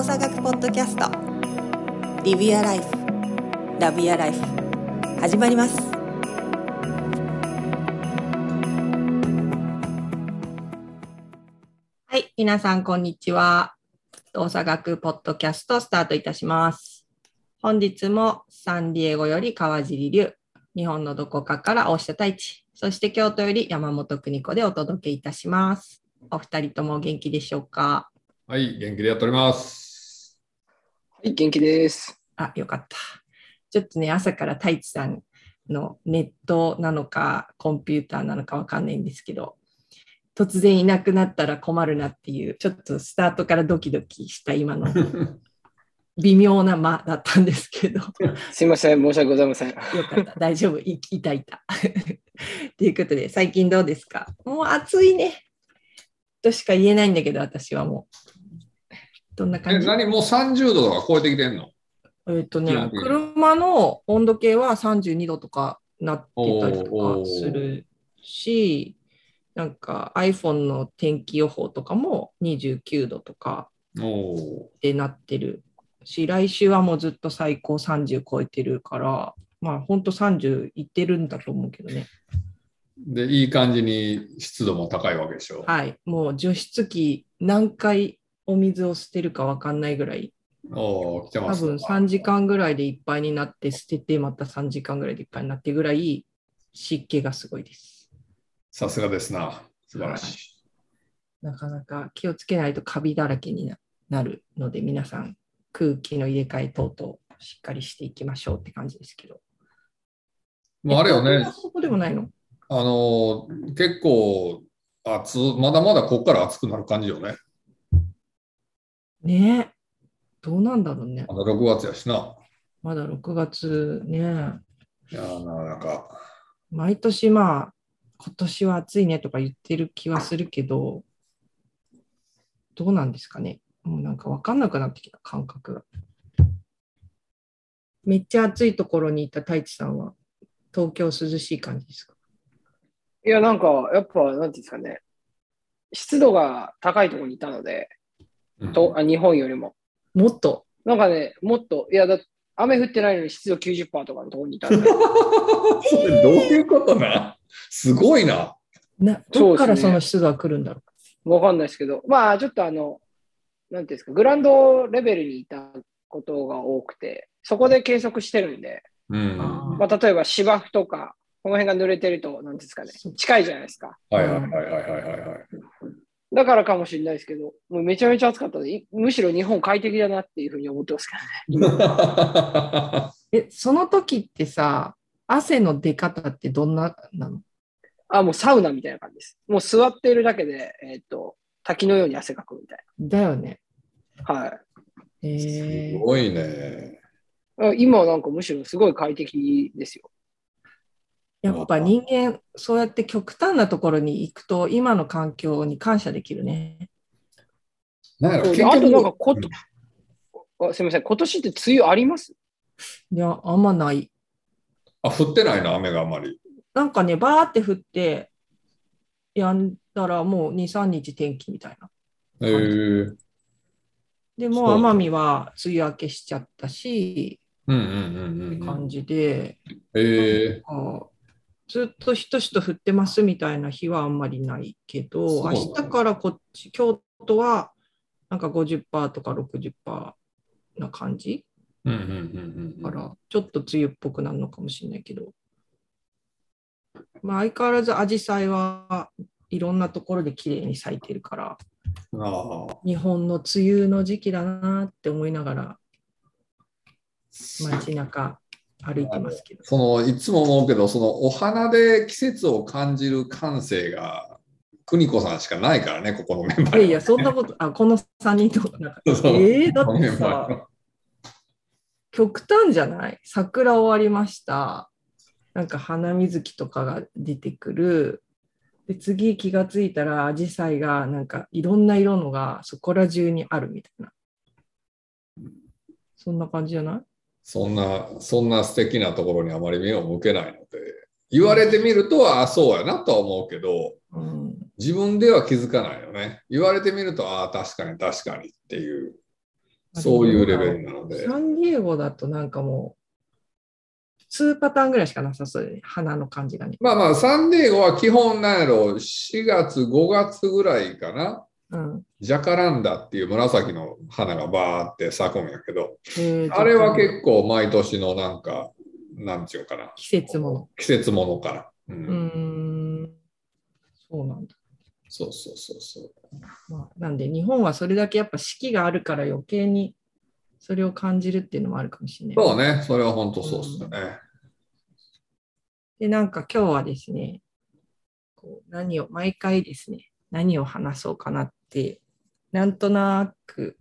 大阪学ポッドキャストリビアライフラビアライフ始まります。はい皆さんこんにちは。大阪学ポッドキャストスタートいたします。本日もサンディエゴより川尻流日本のどこかから大下太一そして京都より山本邦子でお届けいたします。お二人とも元気でしょうか？はい、元気でやっております。はい、元気です。あ、よかった。ちょっとね、朝から太一さんのネットなのか、コンピューターなのかわかんないんですけど、突然いなくなったら困るなっていう、ちょっとスタートからドキドキした今の 微妙な間だったんですけど、よすいません、申し訳ございません。かった、大丈夫、いいたいた。ということで、最近どうですか？もう暑いね。としか言えないんだけど、私はもう。どんなえ、感じ？何？もう30度とか超えてきてんの？えっとね、うん車の温度計は32度とかなってたりとかするし、なんか iPhone の天気予報とかも29度とかおおでなってるし、来週はもうずっと最高30超えてるから、まあ本当30いってるんだと思うけどね。ー。で、いい感じに湿度も高いわけでしょ？はい、もう除湿機何回お水を捨てるかわかんないぐらいおお、来て多ます。分3時間ぐらいでいっぱいになって捨ててまた3時間ぐらいでいっぱいになってぐらい湿気がすごいです。さすがですな。素晴らしい。なかなか気をつけないとカビだらけにななるので皆さん空気の入れ替え等々しっかりしていきましょうって感じですけど。もうあれよね、そこでもないの？あのー結構暑、まだまだここから暑くなる感じよね。ねえ。どうなんだろうね。まだ6月やしな。まだ6月ね。いやーな、なんか、毎年まあ今年は暑いねとか言ってる気はするけど、どうなんですかね。もうなんか分かんなくなってきた感覚が。めっちゃ暑いところにいた太一さんは東京涼しい感じですか？いや、なんか、やっぱ、なんていうんですかね、湿度が高いところにいたので、うんとあ日本よりも。もっと。なんかね、もっと、いや、だ雨降ってないのに湿度90%とかのところにいた それどういうことな？すごいな。などっからその湿度が来るんだろわかんないですけど、まあ、ちょっとあの、なんていうんですか、グラウンドレベルにいたことが多くて、そこで計測してるんで、うん。あまあ、例えば芝生とか、この辺が濡れてると、なんていうんですかね、近いじゃないですか。はいはいはいはいはいはいはい。だからかもしれないですけど、もうめちゃめちゃ暑かったので、いむしろ日本快適だなっていうふうに思ってますけどね。う え、その時ってさ、汗の出方ってどんななの？あ、もうサウナみたいな感じです。もう座ってるだけで、えっ、と、滝のように汗かくみたいだよね。な。はい。えー、すごいね。あ今はなんかむしろすごい快適ですよ。やっぱ人間、そうやって極端なところに行くと、今の環境に感謝できるね。なあとなんかこと、あすみません、今年って梅雨あります？いや、あんまない。あ、降ってないの、雨があんまり。なんかね、バーって降って、やんだらもう2、3日天気みたいな。えー、でも奄美は梅雨明けしちゃったし、うんうんうんうんうん。感じで、えあずっとしとしと降ってますみたいな日はあんまりないけど、明日からこっち、京都はなんか50%とか60%な感じ？ー、うんうんうんうん。から、ちょっと梅雨っぽくなるのかもしれないけど、まあ、相変わらずアジサイはいろんなところで綺麗に咲いてるから。日本の梅雨の時期だなって思いながら街中歩いてますけど。そのいつも思うけど、そのお花で季節を感じる感性が邦子さんしかないからね、ここのメンバーに。いやいや、そんなこと、あ、この3人となんか、そうえー、だってさ、極端じゃない？桜終わりました。なんか花水木とかが出てくる。で次気がついたら、アジサイがなんかいろんな色のがそこら中にあるみたいな。そんな感じじゃない？そんな、そんな素敵なところにあまり目を向けないので、言われてみると、ああ、そうやなとは思うけど、うん、自分では気づかないよね。言われてみると、ああ、確かに確かにっていう。そういうレベルなので。サンディエゴだとなんかもう、2パターンぐらいしかなさそうで、ね、花の感じがね。まあまあ、サンディエゴは基本なんやろ、4月、5月ぐらいかな。うん、ジャカランダっていう紫の花がバーって咲くんやけど、へーあれは結構毎年のなんか、なんていうかな、季節も季節ものから。うの。うーん、そうなんだ。そうそうそうそう。まあ、なんで日本はそれだけやっぱ四季があるから余計にそれを感じるっていうのもあるかもしれない。そうね、それは本当そうっすよね。で、なんか今日はですね、こう何を、毎回ですね、何を話そうかなっって、なんとなく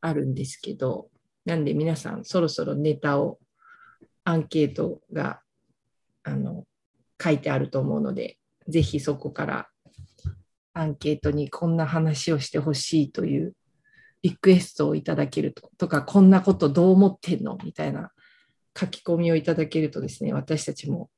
あるんですけど、なんで皆さんそろそろネタを、アンケートが、あの、書いてあると思うので、ぜひそこからアンケートにこんな話をしてほしいというリクエストをいただけると、とか、こんなことどう思ってんの？みたいな書き込みをいただけるとですね、私たちも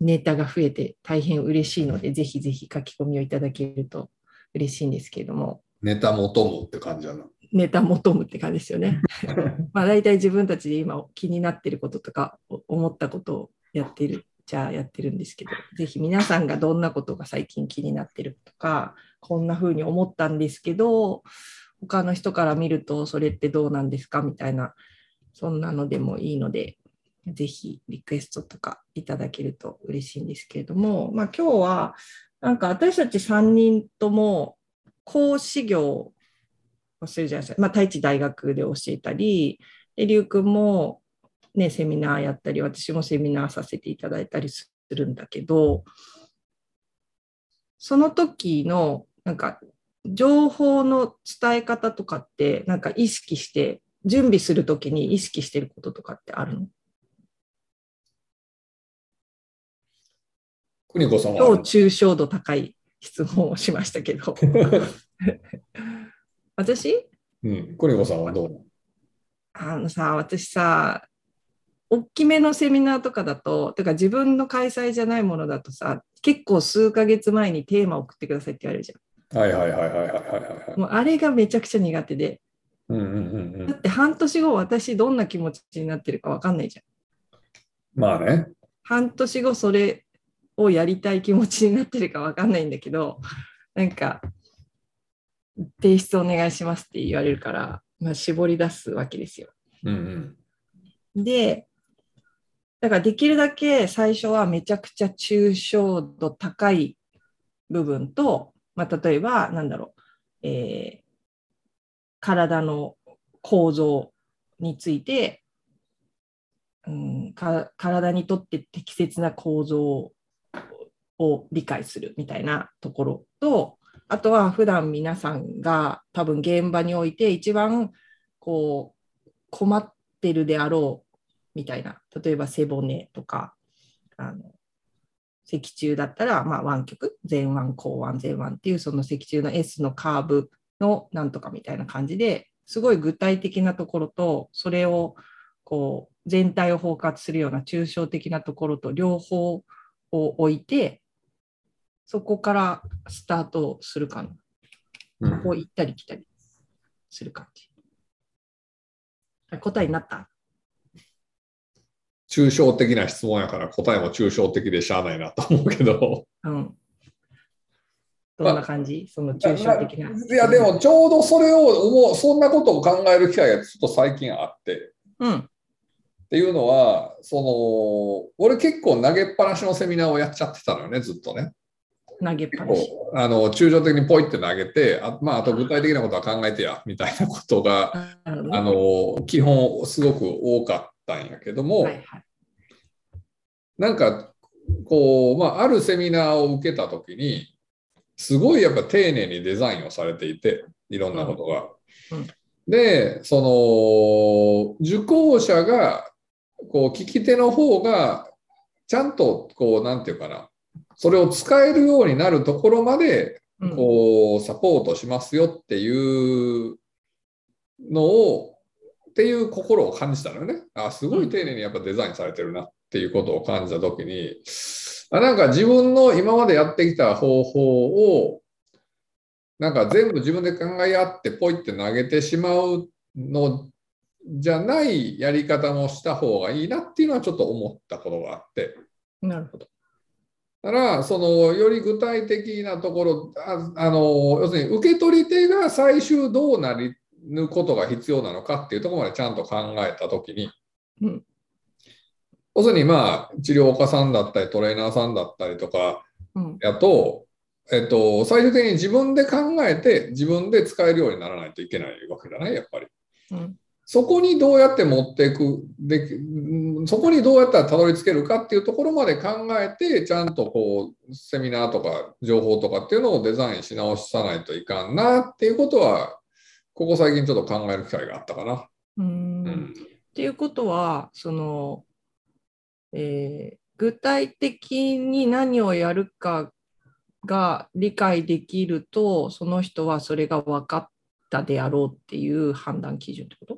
ネタが増えて大変嬉しいので、ぜひぜひ書き込みをいただけると嬉しいんですけれども、ネタ求むって感じやな。ネタ求むって感じですよね。まあ大体自分たちで今気になってることとかお思ったことをやってる、じゃあやってるんですけど、ぜひ皆さんがどんなことが最近気になってるとか、こんな風に思ったんですけど、他の人から見るとそれってどうなんですかみたいな、そんなのでもいいので、ぜひリクエストとかいただけると嬉しいんですけれども、まあ今日はなんか私たち3人とも講師業をするじゃないですか。まあ太一大学で教えたり、で、りゅうくんもね、セミナーやったり、私もセミナーさせていただいたりするんだけど、その時のなんか情報の伝え方とかって、なんか意識して、準備するときに意識してることとかってあるの？邦子さん超は。抽象度高い質問をしましたけど。私？うん、邦子さんはどう？あのさ、私さ、大きめのセミナーとかだと、てか自分の開催じゃないものだとさ、結構数ヶ月前にテーマを送ってくださいって言われるじゃはいはいはいはいはいはいはいん。。もうあれがめちゃくちゃ苦手で、うんうんうんうん。だって半年後私どんな気持ちになってるかわかんないじゃん。まあね。半年後それをやりたい気持ちになってるかわかんないんだけど、なんか、提出お願いしますって言われるから、まあ、絞り出すわけですよ。うんうん。で、だからできるだけ最初はめちゃくちゃ抽象度高い部分と、まあ、例えば、なんだろう、えー体の構造について、うん、か体にとって適切な構造を理解するみたいなところと、あとは普段皆さんが多分現場において一番こう困ってるであろうみたいな、例えば背骨とか、あの脊柱だったら、まあ、湾曲、前腕、後腕、前腕っていうその脊柱の S のカーブのなんとかみたいな感じですごい具体的なところと、それをこう全体を包括するような抽象的なところと両方を置いて、そこからスタートするかな。うんこう行ったり来たりする感じ。答えになった？抽象的な質問やから答えも抽象的でしゃあないなと思うけど。うん。どんな感じ？その抽象的な。いや、でもちょうどそれを思う、そんなことを考える機会がちょっと最近あって。うん。っていうのは、その、俺結構投げっぱなしのセミナーをやっちゃってたのよね、ずっとね。投げっぱなし。あの抽象的にポイって投げて、あ,、まあ、あと具体的なことは考えてや、みたいなことが、あの、基本すごく多かったんやけども、はいはい。なんか、こう、まあ、あるセミナーを受けたときに、すごいやっぱ丁寧にデザインをされていて、いろんなことが。うんうんで、その、受講者が、こう、聞き手の方が、ちゃんと、こう、なんていうかな、それを使えるようになるところまで、うんこう、サポートしますよっていうのを、っていう心を感じたのよね。あ、すごい丁寧にやっぱデザインされてるなっていうことを感じたときに、あなんか自分の今までやってきた方法を、なんか全部自分で考え合ってポイって投げてしまうのじゃないやり方もした方がいいなっていうのはちょっと思ったことがあって。なるほど。だから、そのより具体的なところ、ああの要するに受け取り手が最終どうなりぬことが必要なのかっていうところまでちゃんと考えたときに、うん要するにまあ治療家さんだったりトレーナーさんだったりとかうん。やと、えっと、最終的に自分で考えて自分で使えるようにならないといけないわけじゃないやっぱり。うん。そこにどうやって持っていくでそこにどうやったらたどり着けるかっていうところまで考えて、ちゃんとこう、セミナーとか情報とかっていうのをデザインし直さないといかんなっていうことは、ここ最近ちょっと考える機会があったかな。う。うんん。っていうことは、その、えー具体的に何をやるかが理解できると、その人はそれが分かったであろうっていう判断基準ってこと？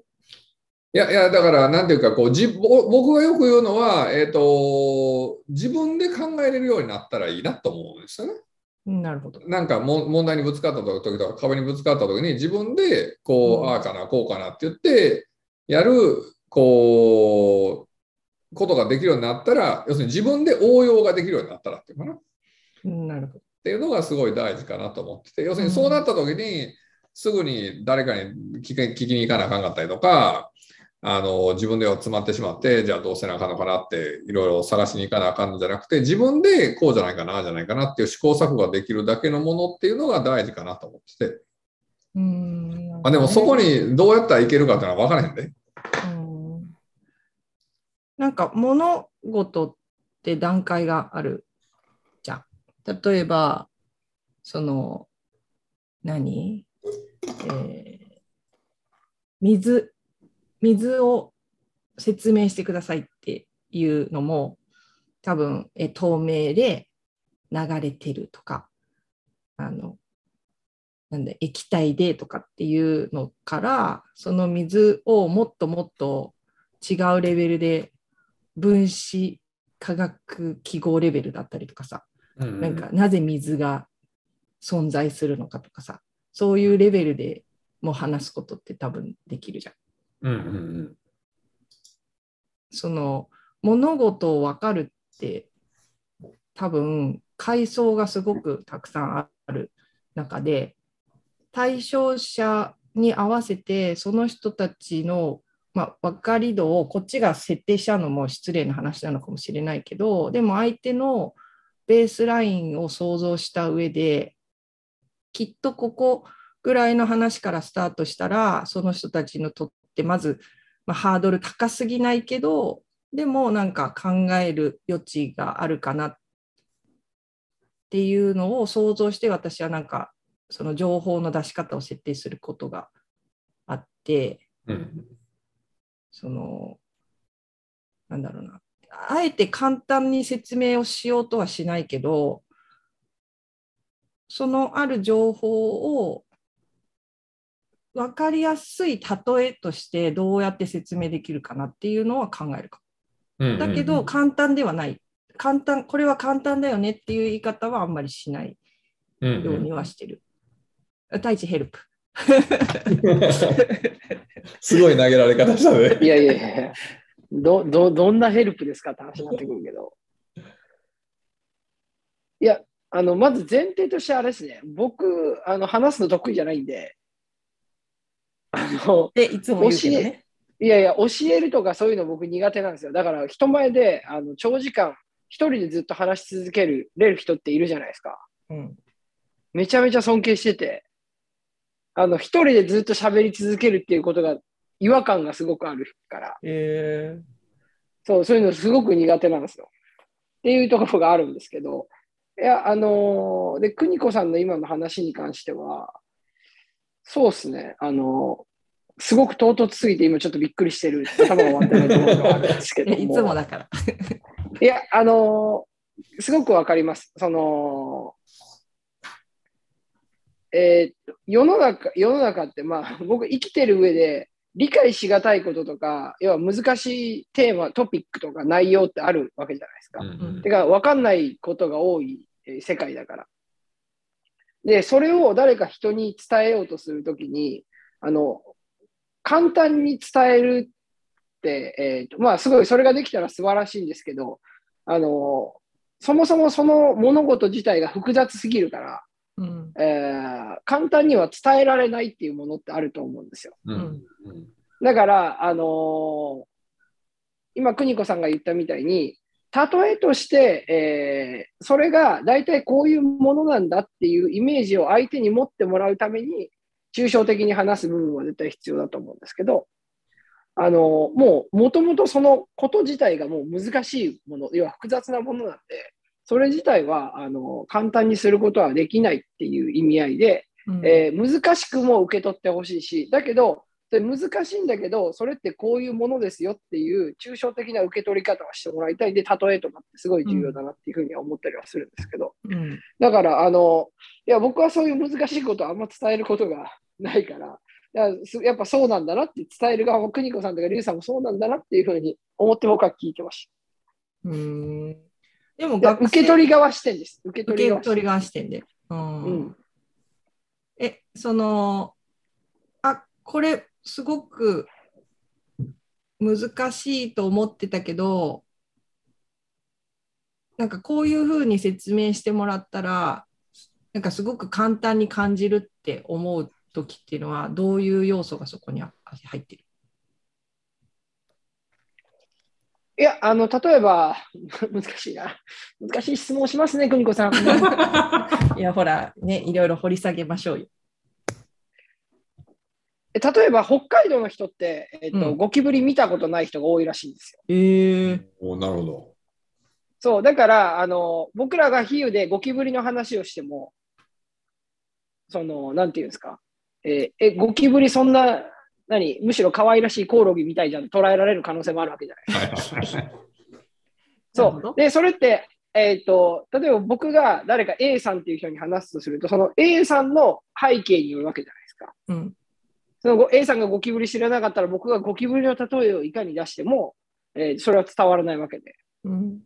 いやいや、だから、なんていうか、こう、じぼ僕がよく言うのは、えっ、と、自分で考えれるようになったらいいなと思うんですよね。なるほど。なんかも問題にぶつかった時とか壁にぶつかった時に自分でこう、うんああかなこうかなって言ってやるこうことができるようになったら要するに自分で応用ができるようになったらっていうかなっなるほど。ていうのがすごい大事かなと思ってて要するにそうなった時にすぐに誰かに聞き聞きに行かなあかんかったりとかあの自分では詰まってしまってじゃあどうせなあかんのかなっていろいろ探しに行かなあかんのじゃなくて自分でこうじゃないかなじゃないかなっていう試行錯誤ができるだけのものっていうのが大事かなと思ってて、うーん。まあ、でもそこにどうやったらいけるかっていうのは分からへんで。うんなんか物事って段階があるじゃん。例えば、その、何、えー水、水を説明してくださいっていうのも、多分、え透明で流れてるとか、あの、なんだ液体でとかっていうのからその水をもっともっと違うレベルで分子化学記号レベルだったりとかさ、なんかなぜ水が存在するのかとかさそういうレベルでもう話すことって多分できるじゃん。うんうんうん。その物事を分かるって多分階層がすごくたくさんある中で対象者に合わせてその人たちの、まあ、分かり度をこっちが設定しちゃうのも失礼な話なのかもしれないけどでも相手のベースラインを想像した上できっとここぐらいの話からスタートしたらその人たちにとってまずまあ、ハードル高すぎないけど、でもなんか考える余地があるかなっていうのを想像して私はなんかその情報の出し方を設定することがあって、うんその、なんだろうな。あえて簡単に説明をしようとはしないけど、そのある情報を分かりやすい例えとしてどうやって説明できるかなっていうのは考えるかうんも。だけど簡単ではない。簡単、これは簡単だよねっていう言い方はあんまりしないうんようにはしてる。太一ヘルプ。すごい投げられ方したね。いやいやいやど、ど、どんなヘルプですかって話になってくるけど。いや、あの、まず前提としてあれですね。僕、あの、話すの得意じゃないんで、あの、で、いつも言うけどね。いやいや、教えるとかそういうの僕苦手なんですよ。だから人前であの長時間一人でずっと話し続けるれる人っているじゃないですか。うん。めちゃめちゃ尊敬してて、あの一人でずっと喋り続けるっていうことが違和感がすごくあるから、えそう、そういうのすごく苦手なんですよ。っていうところがあるんですけど、いや、あのーで、邦子さんの今の話に関しては、そうですね、あのーすごく唐突すぎて今ちょっとびっくりしてる、頭が終わってないところがあるんですけども。いつもだから。いや、あのーすごくわかります。その、えー世の中、世の中って、まあ、僕生きてる上で理解しがたいこととか、要は難しいテーマ、トピックとか内容ってあるわけじゃないですか。うんてか、わかんないことが多い、えー世界だから。で、それを誰か人に伝えようとするときに、あの、簡単に伝えるって、えーとまあ、すごいそれができたら素晴らしいんですけど、あのそもそもその物事自体が複雑すぎるから、うん。えー簡単には伝えられないっていうものってあると思うんですよ。うん。うん。だから、あのー今、邦子さんが言ったみたいに、例えとして、えーそれが大体こういうものなんだっていうイメージを相手に持ってもらうために、抽象的に話す部分は絶対必要だと思うんですけど、あのーもう、もともとそのこと自体がもう難しいもの、要は複雑なものなんで、それ自体は、あのー簡単にすることはできないっていう意味合いで、うん。えー難しくも受け取ってほしいし、だけど、それ難しいんだけど、それってこういうものですよっていう抽象的な受け取り方をしてもらいたい。んで、例えとかってすごい重要だなっていうふうには思ったりはするんですけど、うん。だから、あの、いや、僕はそういう難しいことをあんま伝えることがないから、いやっぱそうなんだなって伝える側も、邦子さんとか龍さんもそうなんだなっていうふうに思って僕は聞いてましうん。でも受け取り側視点です。受け取り側視点。受け取り側視点で。うん。うん。え、その、あ、これすごく難しいと思ってたけど、なんかこういうふうに説明してもらったら、なんかすごく簡単に感じるって思う時っていうのは、どういう要素がそこにあ入ってる？いや、あの、例えば、難しいな。難しい質問しますね、邦子さん。いや、ほら、ね、いろいろ掘り下げましょうよ。え例えば北海道の人って、えっとうんゴキブリ見たことない人が多いらしいんですよ。ええおなるほど。そう、だから、あの、僕らが比喩でゴキブリの話をしても、その、なんていうんですか、えーえ、ゴキブリそんな、何、むしろ可愛らしいコオロギみたいじゃん捉えられる可能性もあるわけじゃないですか。はいはいはい。なるほどそう。で、それって、えっ、と、例えば僕が誰か A さんっていう人に話すとすると、その A さんの背景によるわけじゃないですか。うん。その A さんがゴキブリ知らなかったら、僕がゴキブリの例えをいかに出しても、えーそれは伝わらないわけで。うん。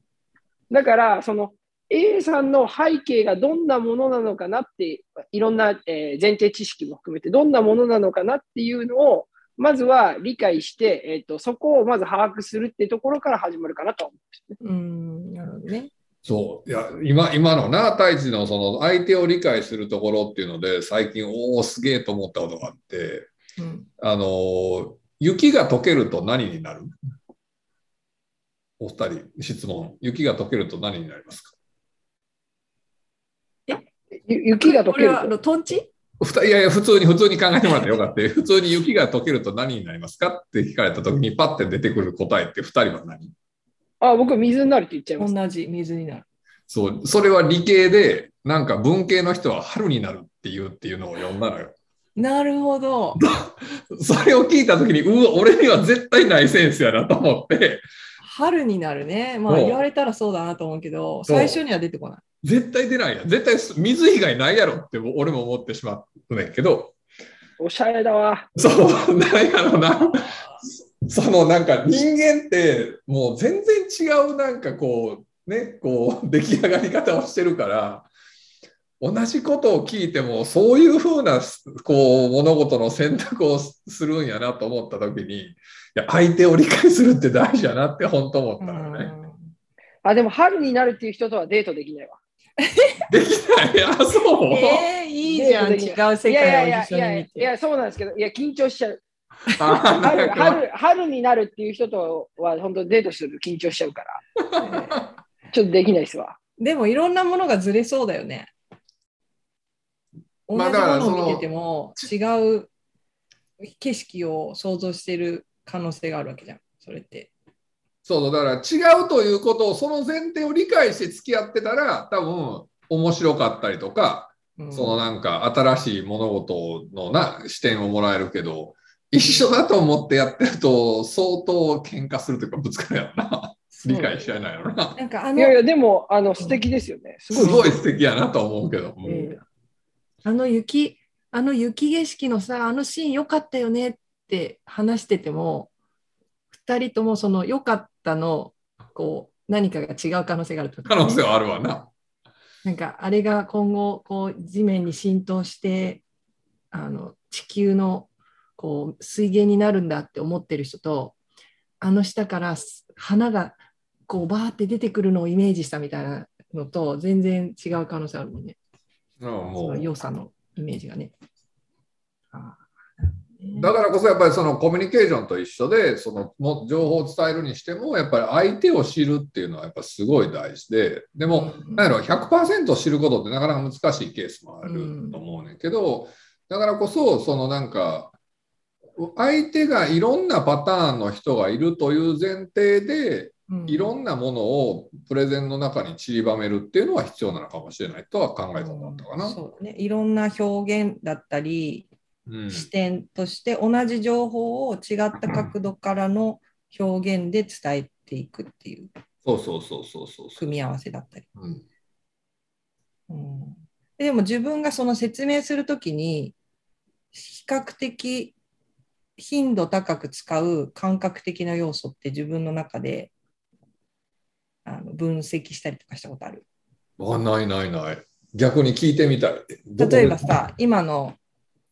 だから、その A さんの背景がどんなものなのかなって、いろんな、えー前提知識も含めて、どんなものなのかなっていうのを、まずは理解して、えーと、そこをまず把握するっていうところから始まるかなと思うん。なるほどね。そういや今今のな太一のその相手を理解するところっていうので最近おおすげえと思ったことがあってうん。あの雪が溶けると何になる？お二人質問。雪が溶けると何になりますか？ゆ雪が溶これはあけるとのトンチ？ふたいやいや普通に普通に考えてもらってよかった 普通に雪が溶けると何になりますか？って聞かれた時にパッて出てくる答えって二人は何？あ、僕、水になるって言っちゃいます。同じ水になる。そう。それは理系でなんか文系の人は春になるっていうっていうのを読んだのよ。なるほど。それを聞いたときに、うわ、俺には絶対ないセンスやなと思って、春になるね。まあ言われたらそうだなと思うけど、最初には出てこない。絶対出ないやん。絶対水以外ないやろって俺も思ってしまうねんけど、おしゃれだわ。そう、なんやろな。そのなんか人間ってもう全然違うなんかこう、ね、こう出来上がり方をしてるから、同じことを聞いてもそういうふうなこう物事の選択をするんやなと思った時にいや相手を理解するって大事やなって本当思ったのよね。あ、でも春になるっていう人とはデートできないわ。できない？あそう、えー、いいじゃん。違う世いやい界をやい一緒に見やいやいや、て。そうなんですけど、いや、緊張しちゃう。あ春春春になるっていう人とは本当デートすると緊張しちゃうから、ちょっとできないですわ。でもいろんなものがずれそうだよね。同じもまあだからのを見てても違う景色を想像してる可能性があるわけじゃん。それって。そうだから違うということをその前提を理解して付き合ってたら多分面白かったりとか、うんそのなんか新しい物事のな視点をもらえるけど一緒だと思ってやってると相当喧嘩するというかぶつかるやろな理解し合えないやろななんかあのいやいや、でも、あの、素敵ですよね。すすごい。ごい素敵やなと思うけど、うんうんあの雪、あの雪景色のさ、あのシーン良かったよねって話してても、2人ともその良かったの、こう、何かが違う可能性があると可能性はあるわな。なんかあれが今後こう地面に浸透してあの地球のこう水源になるんだって思ってる人とあの下から花がこうバーって出てくるのをイメージしたみたいなのと全然違う可能性あるもんね。うんもう。良さのイメージがね。だからこそやっぱりそのコミュニケーションと一緒でそのも情報を伝えるにしてもやっぱり相手を知るっていうのはやっぱすごい大事ででもうんなんやろ100%知ることってなかなか難しいケースもあると思うねんけどだからこそそのなんか相手がいろんなパターンの人がいるという前提でうんいろんなものをプレゼンの中に散りばめるっていうのは必要なのかもしれないとは考えたんだったかな。そうね、いろんな表現だったり、うん視点として同じ情報を違った角度からの表現で伝えていくっていうそうそうそうそうそうそう。組み合わせだったり。うんうんでも自分がその説明するときに比較的頻度高く使う感覚的な要素って自分の中であの分析したりとかしたことある？あないないない。逆に聞いてみたい。例えばさ、今の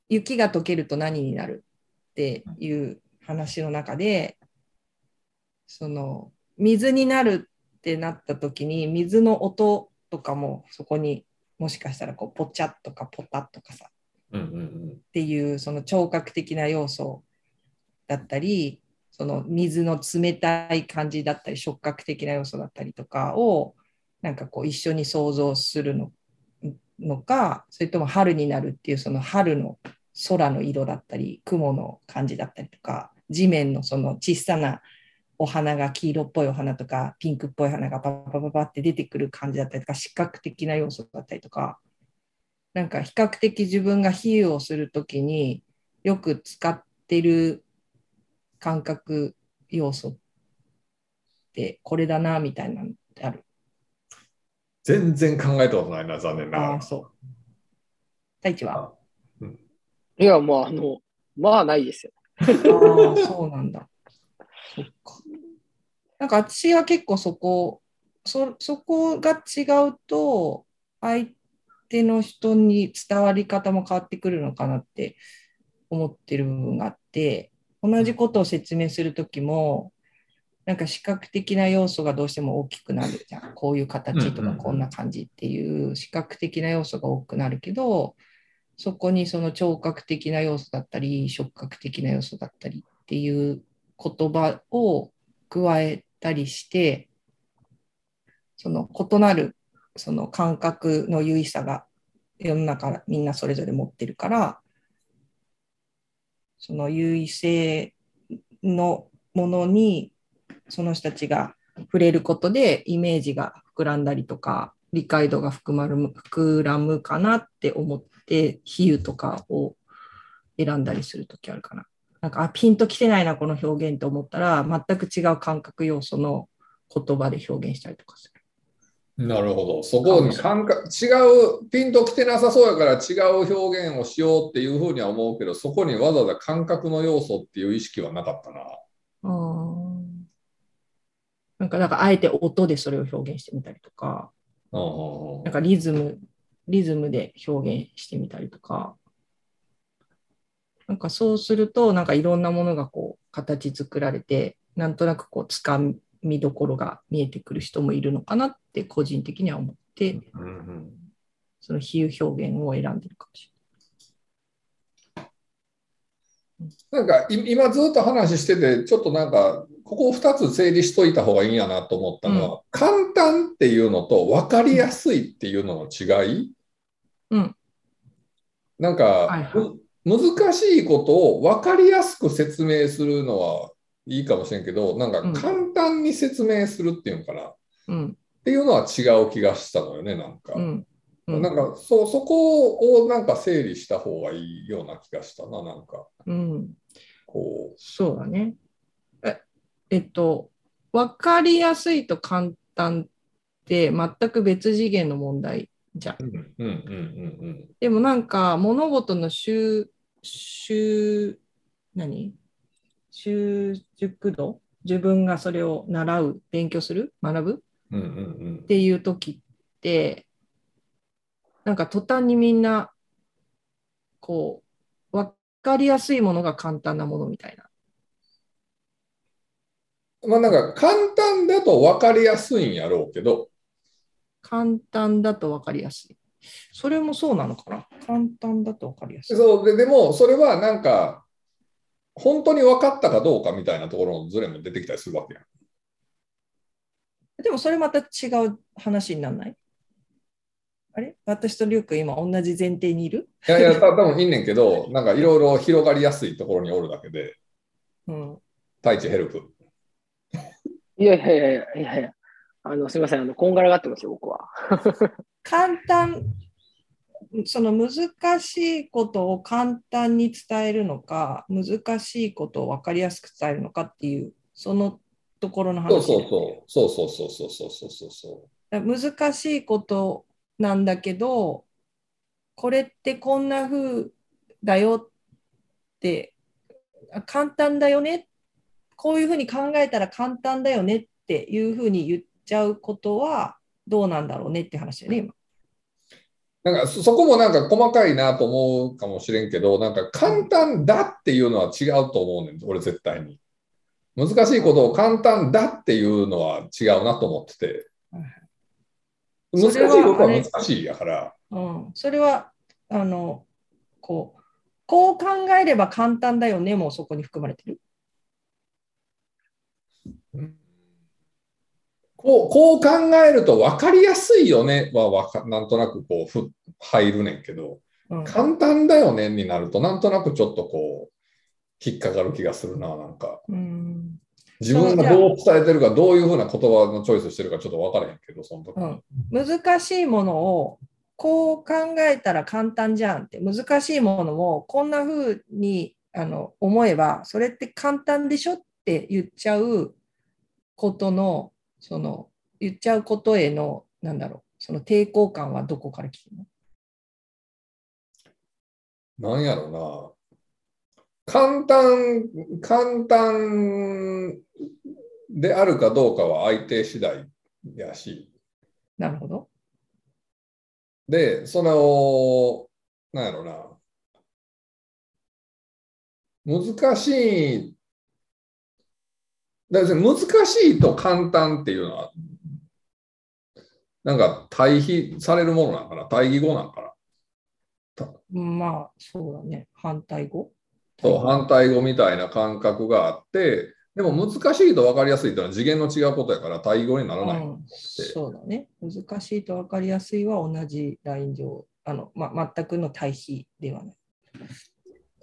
雪が溶けると何になるっていう話の中で、その水になるってなった時に水の音とかもそこにもしかしたらこうポチャッとかポタッとかさうんうんっていうその聴覚的な要素だったりその水の冷たい感じだったり触覚的な要素だったりとかをなんかこう一緒に想像するののかそれとも春になるっていうその春の空の色だったり雲の感じだったりとか地面のその小さなお花が黄色っぽいお花とかピンクっぽい花がパパパパパって出てくる感じだったりとか視覚的な要素だったりとかなんか比較的自分が比喩をするときによく使ってる感覚要素ってこれだなみたいなのってある？全然考えたことないな、残念ながらああ、。そう。太一は？いや、もうあの、まあないですよ。ああ、そうなんだ。そっか。なんか私は結構そこ、そそこが違うと、相手の人に伝わり方も変わってくるのかなって思ってる部分があって、同じことを説明するときも、なんか視覚的な要素がどうしても大きくなるじゃん。こういう形とかこんな感じっていう視覚的な要素が多くなるけど、そこにその聴覚的な要素だったり、触覚的な要素だったりっていう言葉を加えたりして、その異なるその感覚の優位さが世の中みんなそれぞれ持ってるから、その優位性のものにその人たちが触れることでイメージが膨らんだりとか理解度が膨まる膨らむかなって思って比喩とかを選んだりするときあるかな。なんかあピンときてないなこの表現と思ったら全く違う感覚要素の言葉で表現したりとかする。なるほど。そこに感覚、違う、ピンときてなさそうやから違う表現をしようっていうふうには思うけど、そこにわざわざ感覚の要素っていう意識はなかったな。なんか、なんかあえて音でそれを表現してみたりとか、なんかリズム、リズムで表現してみたりとか、なんかそうすると、なんかいろんなものがこう形作られて、なんとなくこうつかみどころが見えてくる人もいるのかなって個人的には思って、うんうんその比喩表現を選んでるかもしなんかい今ずっと話してて、ちょっとなんか、ここを2つ整理しといた方がいいんやなと思ったのは、簡単っていうのと分かりやすいっていうのの違い？うん。なんか、はいはい。む難しいことを分かりやすく説明するのはいいかもしれんけど、なんかうん簡単に説明するっていうのかな。うん、ていうのは違う気がしたのよね、なんか。うん、うんなんかそそこをなんか整理した方がいいような気がしたな、なんか。うん。こそうだね。ええっと、分かりやすいと簡単って全く別次元の問題じゃん。う。うんうんうんうんでもなんか物事の習、習、何？習熟度？自分がそれを習う、勉強する、学ぶ？うん。うんうんっていう時って、なんか途端にみんな、こう、分かりやすいものが簡単なものみたいな。まあなんか簡単だと分かりやすいんやろうけど、簡単だと分かりやすい。それもそうなのかな？簡単だと分かりやすい。そうででもそれはなんか本当に分かったかどうかみたいなところのズレも出てきたりするわけやん。でもそれまた違う話にならない？あれ？私とリュウ君今同じ前提にいる？いやいや、た多分いいねんけど、なんかいろいろ広がりやすいところにおるだけで、うん。太一ヘルプ。いやいやいやいやいやいや、あの、すみません、あの、こんがらがってますよ、僕は。簡単、その難しいことを簡単に伝えるのか、難しいことを分かりやすく伝えるのかっていう、そのところの話。そうそうそう。そうそうそうそうそうそうそだから難しいことなんだけど、これってこんな風だよって、あ簡単だよね、こういうふうに考えたら簡単だよねっていうふうに言っちゃうことはどうなんだろうねって話だよね、今。う。なんかそそこもなんか細かいなと思うかもしれんけど、なんか簡単だっていうのは違うと思うねん、俺絶対に。難しいことを簡単だっていうのは違うなと思ってて。難しいことは難しいやから。うん、それはあのこうこう考えれば簡単だよねもうそこに含まれてる。こうこう考えると分かりやすいよねはわかなんとなくこうふ入るねんけど、うん、簡単だよねになるとなんとなくちょっとこう引っかかる気がするな、なんか。うん自分がどう伝えてるか、どういうふうな言葉のチョイスしてるかちょっと分からへんけど、その時に。うん、難しいものをこう考えたら簡単じゃんって難しいものをこんな風にあの思えばそれって簡単でしょって言っちゃうことのその言っちゃうことへのなんだろうその抵抗感はどこから来てるの？なんやろな。簡単、簡単であるかどうかは相手次第やし。なるほど。で、その、なんやろな。難しい、だから難しいと簡単っていうのは、なんか対比されるものなんかな、対義語なんかな？まあそうだね反対語？そう反対語みたいな感覚があって、でも難しいと分かりやすいというのは次元の違うことやから対義語にならない。うん、そうだね。難しいと分かりやすいは同じライン上、あのま、全くの対比ではない。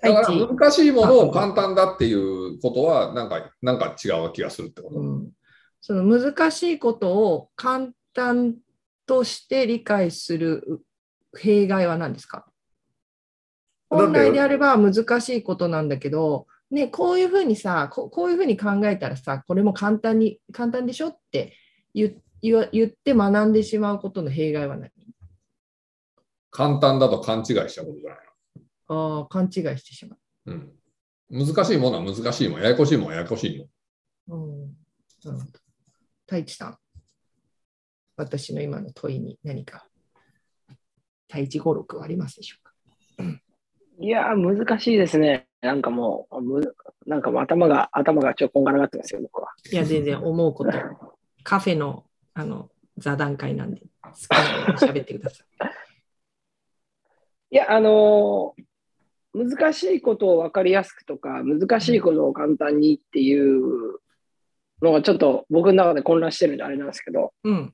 だから難しいものを簡単だっていうことはなんかなんか違う気がするってこと。うん、その難しいことを簡単として理解する弊害は何ですか？本来であれば難しいことなんだけど、ね、こういうふうにさこ、こういうふうに考えたらさ、これも簡単に、簡単でしょって言って学んでしまうことの弊害は何？簡単だと勘違いしちゃうことじゃないああ、勘違いしてしまう。の。うん。難しいものは難しいもん、ややこしいもんはややこしいもん。うん、なるほど。太一さん、私の今の問いに何か太一語録はありますでしょうか？いやー、難しいですね。なんかもう、むなんかもう頭が、頭がちょっとこんがらがってますよ、僕は。いや、全然思うこと。カフェのあの座談会なんで、好きなように喋ってください。いや、あのー難しいことを分かりやすくとか、難しいことを簡単にっていうのがちょっと僕の中で混乱してるんであれなんですけど、うん。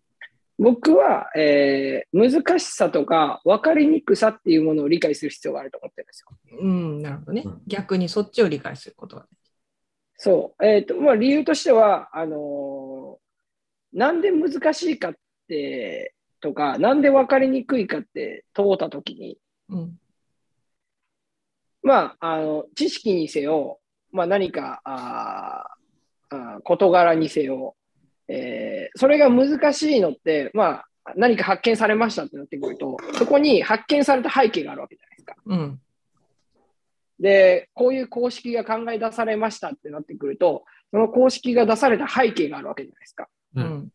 僕は、えー難しさとか分かりにくさっていうものを理解する必要があると思ってるんですよ。うん、なるほどねうん。逆にそっちを理解することが。そう。えっ、と、まあ理由としては、あのーなんで難しいかって、とか、なんで分かりにくいかって問うたときに、うん。まあ、あの、知識にせよ、まあ何か、あーあー事柄にせよ、えーそれが難しいのって、まあ、何か発見されましたってなってくると、そこに発見された背景があるわけじゃないですか。うん。で、こういう公式が考え出されましたってなってくると、その公式が出された背景があるわけじゃないですか。う。うん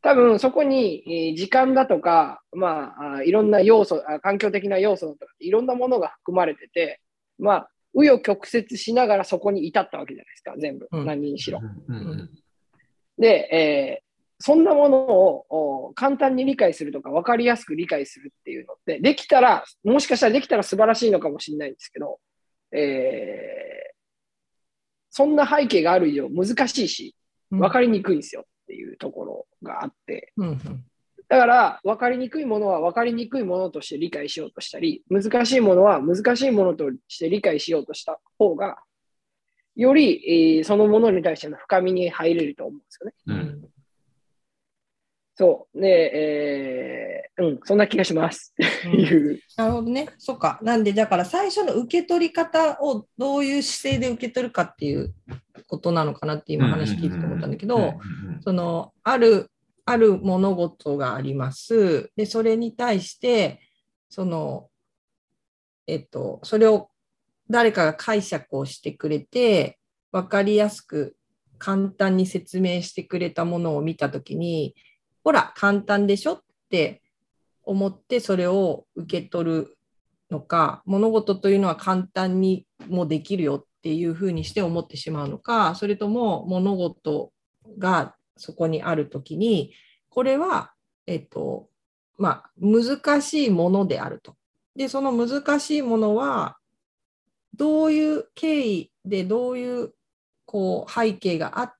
多分そこに、えー時間だとか、まあ、あいろんな要素あ、環境的な要素だとか、いろんなものが含まれてて、まあ、紆余曲折しながらそこに至ったわけじゃないですか、全部、うん。何にしろ。で、えーそんなものをお簡単に理解するとか分かりやすく理解するっていうのって、できたら、もしかしたらできたら素晴らしいのかもしれないんですけど、えーそんな背景がある以上難しいし、分かりにくいんですよっていうところがあって、うんうんだから分かりにくいものは分かりにくいものとして理解しようとしたり、難しいものは難しいものとして理解しようとした方が、より、えーそのものに対しての深みに入れると思うんですよね。ううんんそう。で、えーうん、そんな気がします。う。なるほどね。そっか。なんで、だから最初の受け取り方をどういう姿勢で受け取るかっていうことなのかなって今話聞いてて思ったんだけど、その、ある、ある物事があります。で、それに対して、その、えっと、それを誰かが解釈をしてくれて、分かりやすく簡単に説明してくれたものを見たときに、ほら、簡単でしょって思ってそれを受け取るのか、物事というのは簡単にもできるよっていうふうにして思ってしまうのか、それとも物事がそこにあるときに、これは、えっと、まあ、難しいものであると。で、その難しいものは、どういう経緯でどういうこう背景があ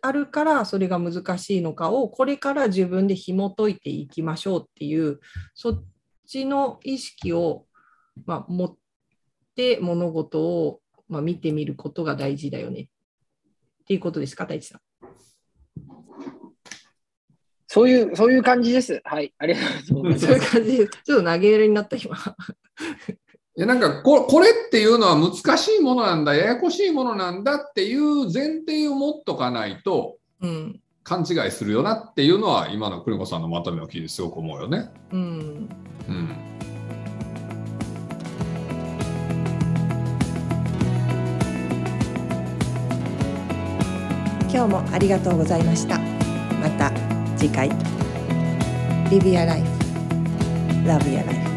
あるからそれが難しいのかをこれから自分で紐解いていきましょうっていうそっちの意識を、まあ、持って物事を、まあ、見てみることが大事だよねっていうことですか大地さん。そういう、そういう感じです。はい。ありがとうございます。そういう感じでちょっと投げやりになった今。いやなんかここれっていうのは難しいものなんだややこしいものなんだっていう前提を持っとかないとうん勘違いするよなっていうのは今の栗子さんのまとめを聞いてすごく思うよね。うんうん今日もありがとうございました。また次回。Live your life. Love your life.